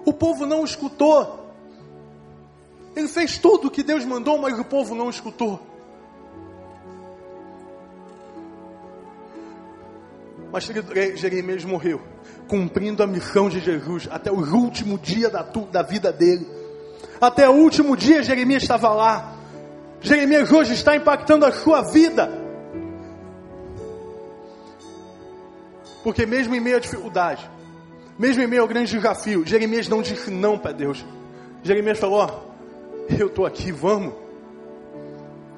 O povo não escutou. Ele fez tudo o que Deus mandou, mas o povo não escutou. Mas Jeremias morreu, cumprindo a missão de Jesus até o último dia da, da vida dele. Até o último dia Jeremias estava lá. Jeremias hoje está impactando a sua vida. Porque mesmo em meio à dificuldade, mesmo em meio ao grande desafio, Jeremias não disse não para Deus. Jeremias falou: eu estou aqui, vamos.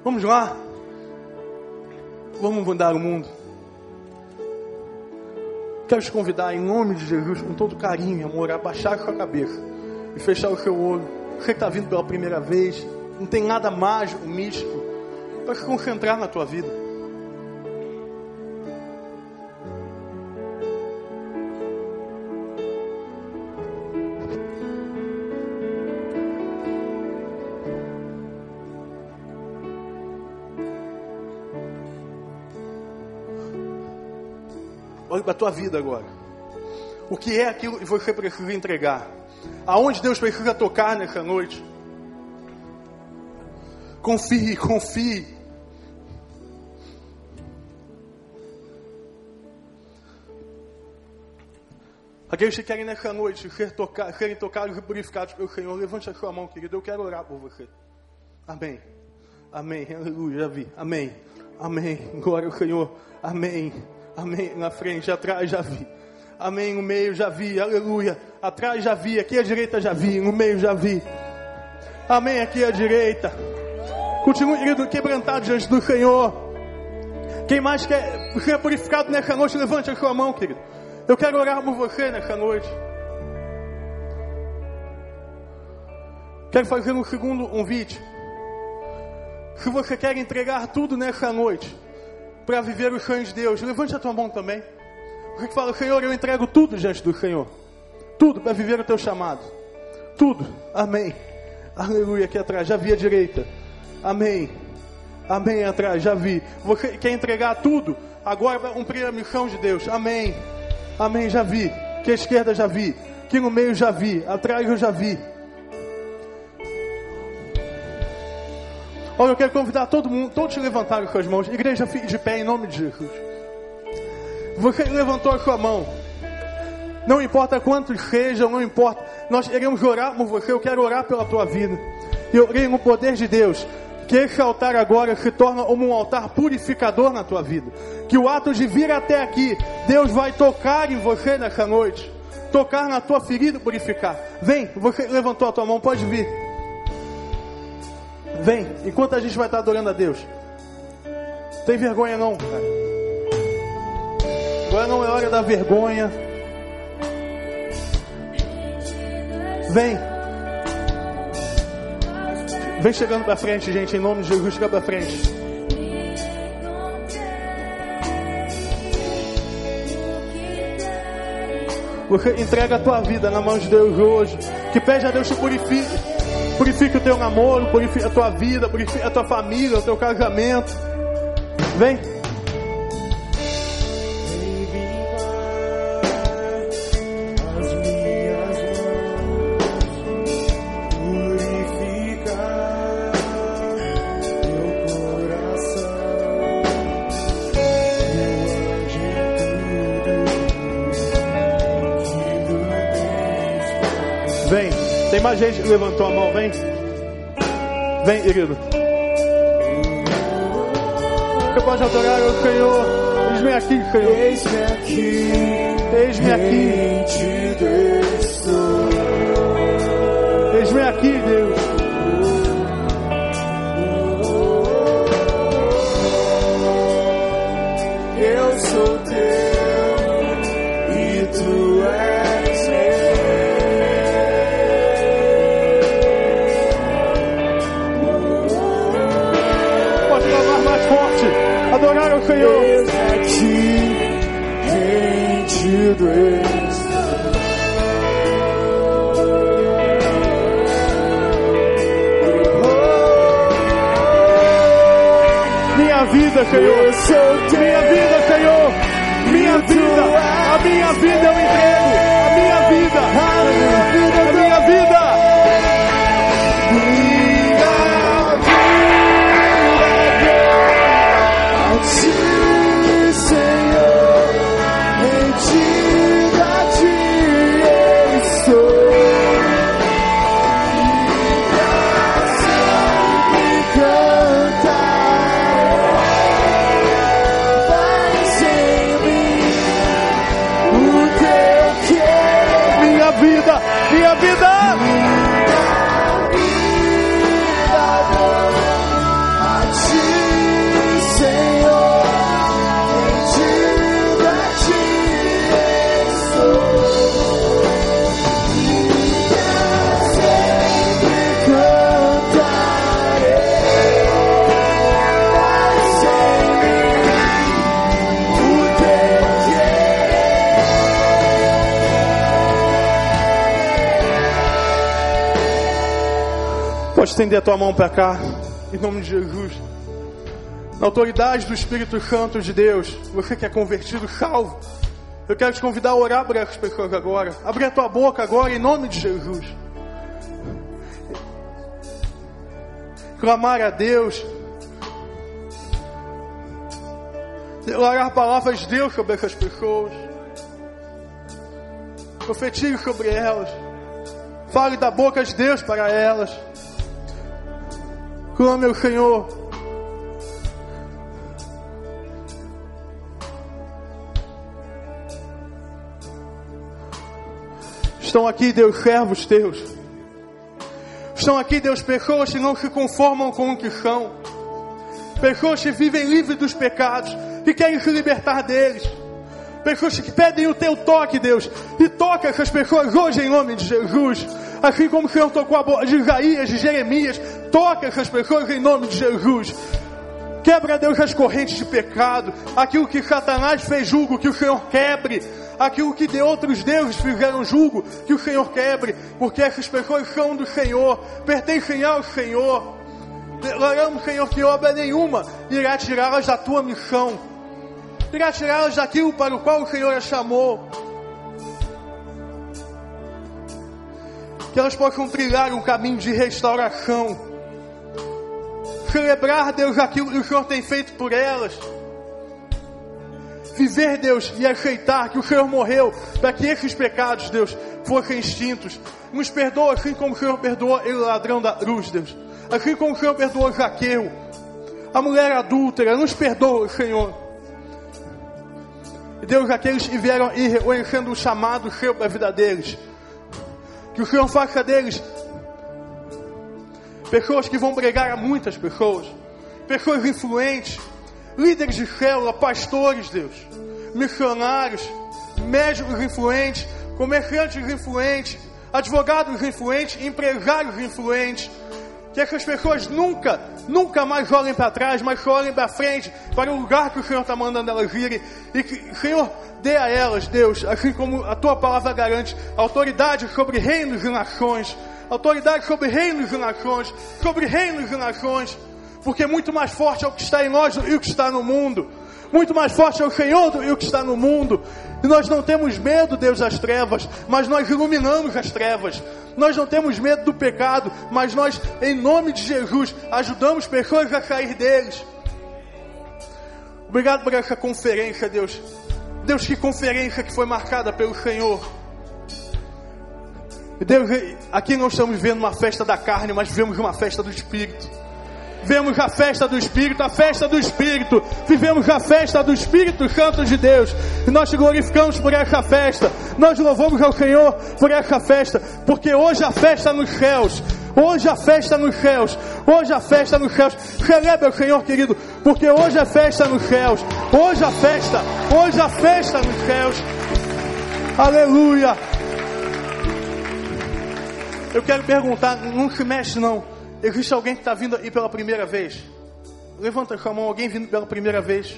Vamos lá. Vamos mudar o mundo. Quero te convidar, em nome de Jesus, com todo carinho e amor, a baixar a sua cabeça e fechar o seu olho. Você que está vindo pela primeira vez, não tem nada mágico, místico, para se concentrar na tua vida. A tua vida agora. O que é aquilo que você precisa entregar? Aonde Deus precisa tocar nessa noite? Confie, confie. Aqueles que querem nessa noite ser tocar, serem tocados e purificados pelo Senhor, levante a sua mão, querido. Eu quero orar por você. Amém. Amém. Aleluia. Amém. Amém. Glória ao Senhor. Amém. Amém. Na frente, atrás já vi. Amém. No meio já vi. Aleluia. Atrás já vi. Aqui à direita já vi. No meio já vi. Amém. Aqui à direita. Continue, querido, quebrantado diante do Senhor. Quem mais quer ser purificado nessa noite, levante a sua mão, querido. Eu quero orar por você nessa noite. Quero fazer um segundo convite. Se você quer entregar tudo nessa noite, para viver os sonhos de Deus. Levante a tua mão também. Você que fala, Senhor, eu entrego tudo diante do Senhor. Tudo para viver o teu chamado. Tudo. Amém. Aleluia. Aqui atrás, já vi a direita. Amém. Amém. Atrás, já vi. Você quer entregar tudo? Agora vai cumprir a missão de Deus. Amém. Amém. Já vi. Que a esquerda já vi. Que no meio já vi. Atrás eu já vi. Olha, eu quero convidar todo mundo, todos levantaram suas mãos. Igreja, fique de pé em nome de Jesus. Você levantou a sua mão. Não importa quantos sejam, não importa. Nós queremos orar por você. Eu quero orar pela tua vida. E eu creio no poder de Deus. Que esse altar agora se torna como um altar purificador na tua vida. Que o ato de vir até aqui, Deus vai tocar em você nessa noite. Tocar na tua ferida e purificar. Vem, você levantou a tua mão, pode vir. Vem, enquanto a gente vai estar adorando a Deus. Tem vergonha não, cara. Agora não é hora da vergonha. Vem. Vem chegando para frente, gente, em nome de Jesus, chega para frente. Você entrega a tua vida na mão de Deus hoje. Que pede a Deus te purifique. Purifique o teu namoro, purifique a tua vida, purifique a tua família, o teu casamento. Vem. Tem mais gente que levantou a mão, vem. Vem, querido. Você pode adorar o Senhor. Eis-me aqui, Senhor. Eis-me aqui. Eis-me aqui. Eis-me aqui, Deus. Adorar o Senhor. meu. Eis-me aqui, rendido estou. Minha vida, Senhor. Minha vida, Senhor. Minha vida. A minha vida eu entrego. A. A minha vida. A minha vida. Estender a tua mão para cá, em nome de Jesus. Na autoridade do Espírito Santo de Deus, você que é convertido, salvo. Eu quero te convidar a orar por essas pessoas agora. Abre a tua boca agora, em nome de Jesus. Clamar a Deus. Declarar palavras de Deus sobre essas pessoas. Profetize sobre elas. Fale da boca de Deus para elas. Clame ao Senhor. Estão aqui, Deus, servos teus. Estão aqui, Deus, pessoas que não se conformam com o que são. Pessoas que vivem livres dos pecados, que querem se libertar deles. Pessoas que pedem o teu toque, Deus. E toca essas pessoas hoje em nome de Jesus. Assim como o Senhor tocou a boca de Isaías, de Jeremias. Toca essas pessoas em nome de Jesus. Quebra, Deus, as correntes de pecado. Aquilo que Satanás fez julgo, que o Senhor quebre. Aquilo que de outros deuses fizeram julgo, que o Senhor quebre. Porque essas pessoas são do Senhor, pertencem ao Senhor. Declaramos, Senhor, que obra nenhuma irá tirá-las da tua missão. Irá tirá-las daquilo para o qual o Senhor as chamou. Que elas possam trilhar um caminho de restauração. Celebrar, Deus, aquilo que o Senhor tem feito por elas. Viver, Deus, e aceitar que o Senhor morreu para que esses pecados, Deus, fossem extintos. Nos perdoa assim como o Senhor perdoou o ladrão da cruz, Deus. Assim como o Senhor perdoou Zaqueu, a mulher adúltera, nos perdoa, Senhor. Deus, aqueles que vieram e reconhecendo o chamado seu para a vida deles, que o Senhor faça deles pessoas que vão pregar a muitas pessoas, pessoas influentes, líderes de célula, pastores, Deus, missionários, médicos influentes, comerciantes influentes, advogados influentes, empresários influentes. Que essas pessoas nunca, nunca mais olhem para trás, mas olhem para frente, para o lugar que o Senhor está mandando elas irem. E que, Senhor, dê a elas, Deus, assim como a tua palavra garante, autoridade sobre reinos e nações, autoridade sobre reinos e nações, sobre reinos e nações, porque muito mais forte é o que está em nós do que o que está no mundo. Muito mais forte é o Senhor do que o que está no mundo. E nós não temos medo, Deus, das trevas, mas nós iluminamos as trevas. Nós não temos medo do pecado, mas nós, em nome de Jesus, ajudamos pessoas a sair deles. Obrigado por essa conferência, Deus. Deus, que conferência que foi marcada pelo Senhor. Deus, aqui não estamos vendo uma festa da carne, mas vemos uma festa do Espírito. Vemos a festa do Espírito, a festa do Espírito. Vivemos a festa do Espírito Santo de Deus. E nós te glorificamos por essa festa. Nós louvamos ao Senhor por essa festa. Porque hoje a festa nos céus. Hoje a festa nos céus. Hoje a festa nos céus. Celebre o Senhor, querido. Porque hoje é festa nos céus. Hoje a festa. Hoje a festa nos céus. Aleluia. Eu quero perguntar, não se mexe não. Existe alguém que está vindo aí pela primeira vez? Levanta a mão, alguém vindo pela primeira vez.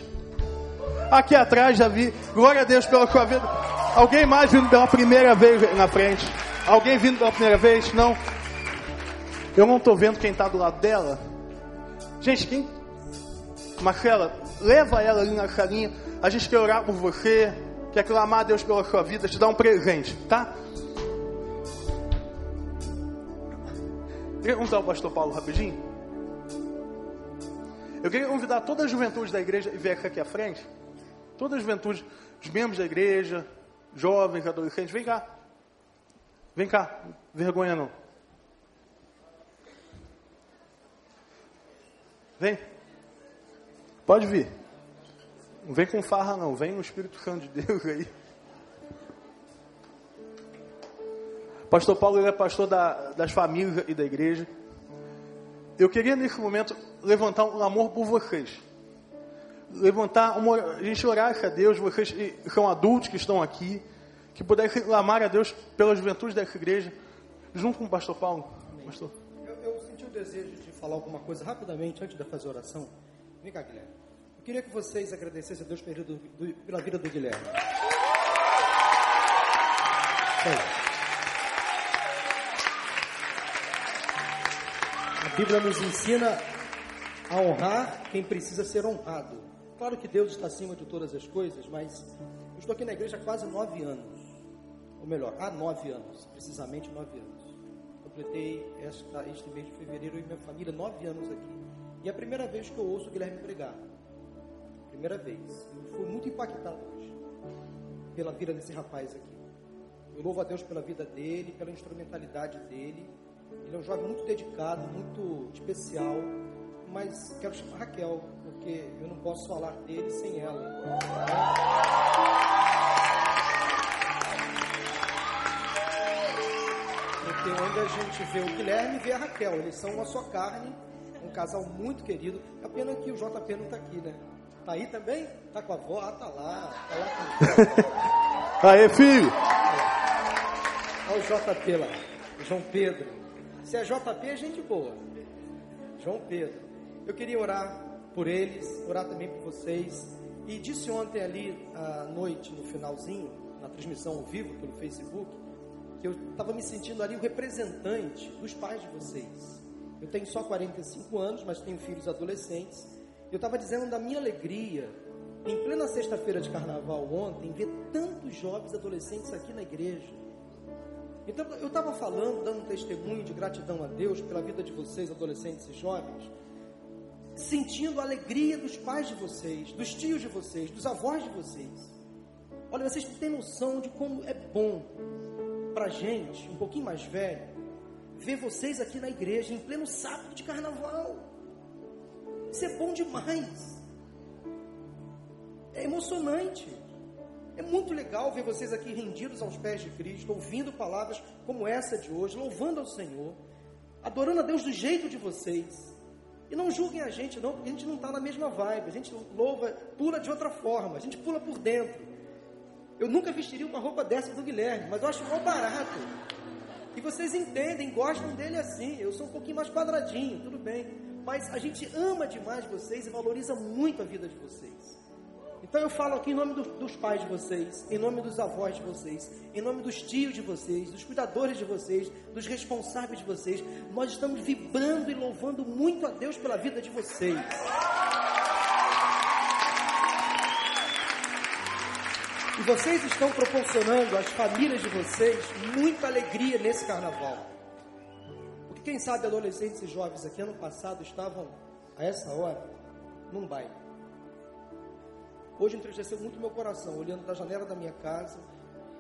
Aqui atrás já vi. Glória a Deus pela sua vida. Alguém mais vindo pela primeira vez na frente? Alguém vindo pela primeira vez? Não. Eu não estou vendo quem está do lado dela. Gente, quem? Marcela, leva ela ali na salinha. A gente quer orar por você. Quer clamar a Deus pela sua vida. Te dar um presente, tá? Queria convidar o pastor Paulo rapidinho. Eu queria convidar toda a juventude da igreja e vir aqui à frente. Toda a juventude, os membros da igreja, jovens, adolescentes, vem cá. Vem cá, vergonha não. Vem. Pode vir. Não vem com farra não, vem no Espírito Santo de Deus aí. Pastor Paulo ele é pastor da, das famílias e da igreja. Eu queria nesse momento levantar um amor por vocês. Levantar uma, a gente orar a Deus, vocês que são adultos que estão aqui, que pudessem clamar a Deus pela juventude dessa igreja, junto com o pastor Paulo. Pastor. Eu, eu senti o desejo de falar alguma coisa rapidamente antes de fazer a oração. Vem cá, Guilherme. Eu queria que vocês agradecessem a Deus pela vida do Guilherme. A Bíblia nos ensina a honrar quem precisa ser honrado. Claro que Deus está acima de todas as coisas, mas eu estou aqui na igreja há quase nove anos. Ou melhor, há nove anos, precisamente nove anos. Completei esta, este mês de fevereiro e minha família nove anos aqui. E é a primeira vez que eu ouço o Guilherme pregar. Primeira vez. Eu fui muito impactado hoje pela vida desse rapaz aqui. Eu louvo a Deus pela vida dele, pela instrumentalidade dele. Ele é um jovem muito dedicado, muito especial. Mas quero chamar Raquel, porque eu não posso falar dele sem ela. Porque onde a gente vê o Guilherme, vê a Raquel. Eles são uma só carne, um casal muito querido. É pena que o JP não está aqui, né? Tá aí também? Tá com a avó? Ah, tá lá. Tá lá com Aê, filho! Olha o JP lá. João Pedro. Se é JP, é gente boa. João Pedro. Eu queria orar por eles, orar também por vocês. E disse ontem ali à noite, no finalzinho, na transmissão ao vivo pelo Facebook, que eu estava me sentindo ali o representante dos pais de vocês. Eu tenho só 45 anos, mas tenho filhos adolescentes. Eu estava dizendo da minha alegria, em plena sexta-feira de carnaval ontem, ver tantos jovens adolescentes aqui na igreja. Então, eu estava falando, dando um testemunho de gratidão a Deus pela vida de vocês, adolescentes e jovens, sentindo a alegria dos pais de vocês, dos tios de vocês, dos avós de vocês. Olha, vocês têm noção de como é bom para gente, um pouquinho mais velho, ver vocês aqui na igreja em pleno sábado de carnaval. Isso é bom demais. É emocionante. É muito legal ver vocês aqui rendidos aos pés de Cristo, ouvindo palavras como essa de hoje, louvando ao Senhor, adorando a Deus do jeito de vocês. E não julguem a gente, não, porque a gente não está na mesma vibe. A gente louva, pula de outra forma, a gente pula por dentro. Eu nunca vestiria uma roupa dessa do Guilherme, mas eu acho mal barato. E vocês entendem, gostam dele assim. Eu sou um pouquinho mais quadradinho, tudo bem. Mas a gente ama demais vocês e valoriza muito a vida de vocês. Então eu falo aqui em nome do, dos pais de vocês, em nome dos avós de vocês, em nome dos tios de vocês, dos cuidadores de vocês, dos responsáveis de vocês. Nós estamos vibrando e louvando muito a Deus pela vida de vocês. E vocês estão proporcionando às famílias de vocês muita alegria nesse carnaval. Porque quem sabe adolescentes e jovens aqui ano passado estavam a essa hora num baile. Hoje entristeceu muito meu coração, olhando da janela da minha casa,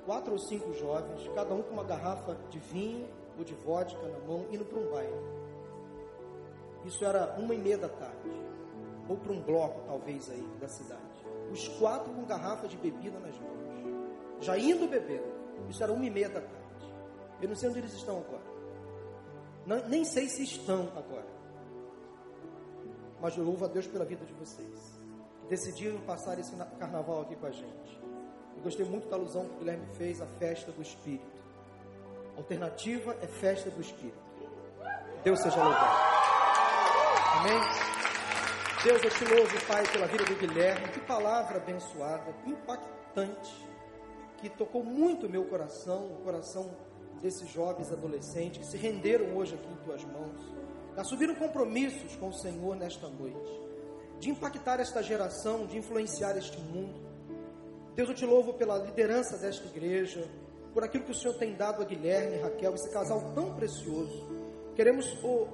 quatro ou cinco jovens, cada um com uma garrafa de vinho ou de vodka na mão, indo para um baile. Isso era uma e meia da tarde, ou para um bloco talvez aí da cidade os quatro com garrafa de bebida nas mãos, já indo beber. Isso era uma e meia da tarde. Eu não sei onde eles estão agora. Não, nem sei se estão agora. Mas eu louvo a Deus pela vida de vocês. Decidiram passar esse carnaval aqui com a gente. Eu gostei muito da alusão que o Guilherme fez à festa do Espírito. Alternativa é festa do Espírito. Deus seja louvado. Amém? Deus, eu te louvo, Pai, pela vida do Guilherme. Que palavra abençoada, impactante, que tocou muito o meu coração, o coração desses jovens adolescentes que se renderam hoje aqui em tuas mãos, assumiram compromissos com o Senhor nesta noite, de impactar esta geração, de influenciar este mundo. Deus, eu te louvo pela liderança desta igreja, por aquilo que o Senhor tem dado a Guilherme e Raquel, esse casal tão precioso. Queremos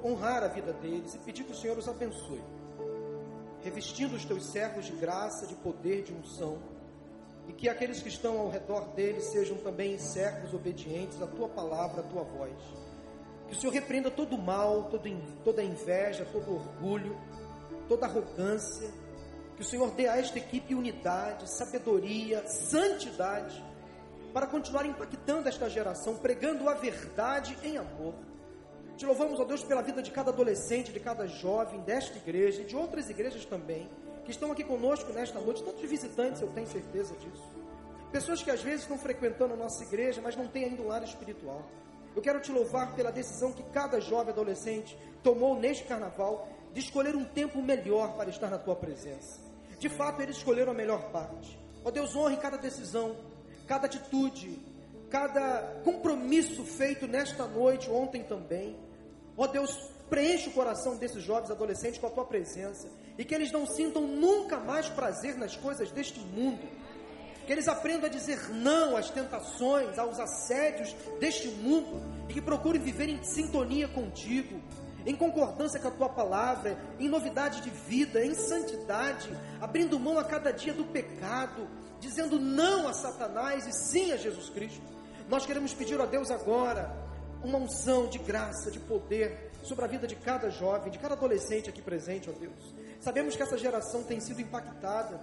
honrar a vida deles e pedir que o Senhor os abençoe revestindo os teus servos de graça, de poder, de unção, e que aqueles que estão ao redor deles sejam também servos obedientes à tua palavra, à tua voz. Que o Senhor repreenda todo o mal, toda inveja, todo orgulho, toda arrogância. Que o Senhor dê a esta equipe unidade, sabedoria, santidade, para continuar impactando esta geração, pregando a verdade em amor te louvamos, ó Deus, pela vida de cada adolescente, de cada jovem desta igreja e de outras igrejas também, que estão aqui conosco nesta noite, tantos visitantes, eu tenho certeza disso. Pessoas que às vezes estão frequentando a nossa igreja, mas não têm ainda um lar espiritual. Eu quero te louvar pela decisão que cada jovem adolescente tomou neste carnaval de escolher um tempo melhor para estar na tua presença. De fato, eles escolheram a melhor parte. Ó Deus, honre cada decisão, cada atitude, cada compromisso feito nesta noite, ontem também. Ó Deus, preenche o coração desses jovens adolescentes com a tua presença e que eles não sintam nunca mais prazer nas coisas deste mundo. Que eles aprendam a dizer não às tentações, aos assédios deste mundo e que procurem viver em sintonia contigo, em concordância com a tua palavra, em novidade de vida, em santidade, abrindo mão a cada dia do pecado, dizendo não a Satanás e sim a Jesus Cristo. Nós queremos pedir a Deus agora uma unção de graça, de poder sobre a vida de cada jovem, de cada adolescente aqui presente, ó Deus. Sabemos que essa geração tem sido impactada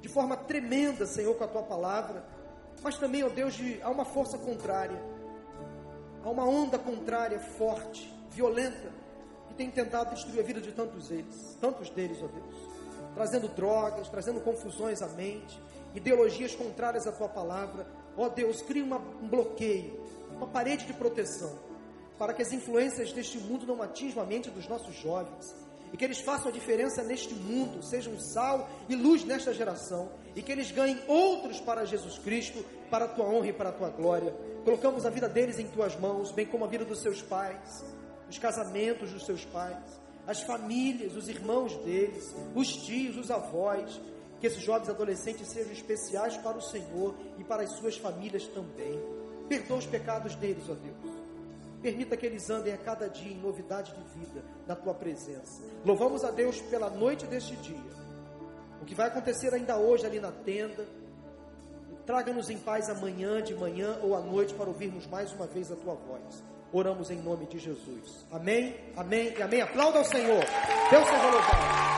de forma tremenda, Senhor, com a tua palavra, mas também, ó Deus, de, há uma força contrária, há uma onda contrária forte, violenta, tem tentado destruir a vida de tantos eles, tantos deles, ó Deus, trazendo drogas, trazendo confusões à mente, ideologias contrárias à tua palavra. Ó Deus, cria uma, um bloqueio, uma parede de proteção, para que as influências deste mundo não atinjam a mente dos nossos jovens e que eles façam a diferença neste mundo, sejam sal e luz nesta geração, e que eles ganhem outros para Jesus Cristo, para a tua honra e para a tua glória. Colocamos a vida deles em tuas mãos, bem como a vida dos seus pais, os casamentos dos seus pais, as famílias, os irmãos deles, os tios, os avós. Que esses jovens adolescentes sejam especiais para o Senhor e para as suas famílias também. Perdoa os pecados deles, ó Deus. Permita que eles andem a cada dia em novidade de vida na tua presença. Louvamos a Deus pela noite deste dia. O que vai acontecer ainda hoje ali na tenda. Traga-nos em paz amanhã, de manhã ou à noite para ouvirmos mais uma vez a tua voz. Oramos em nome de Jesus. Amém, amém e amém. Aplauda ao Senhor. Deus seja louvado.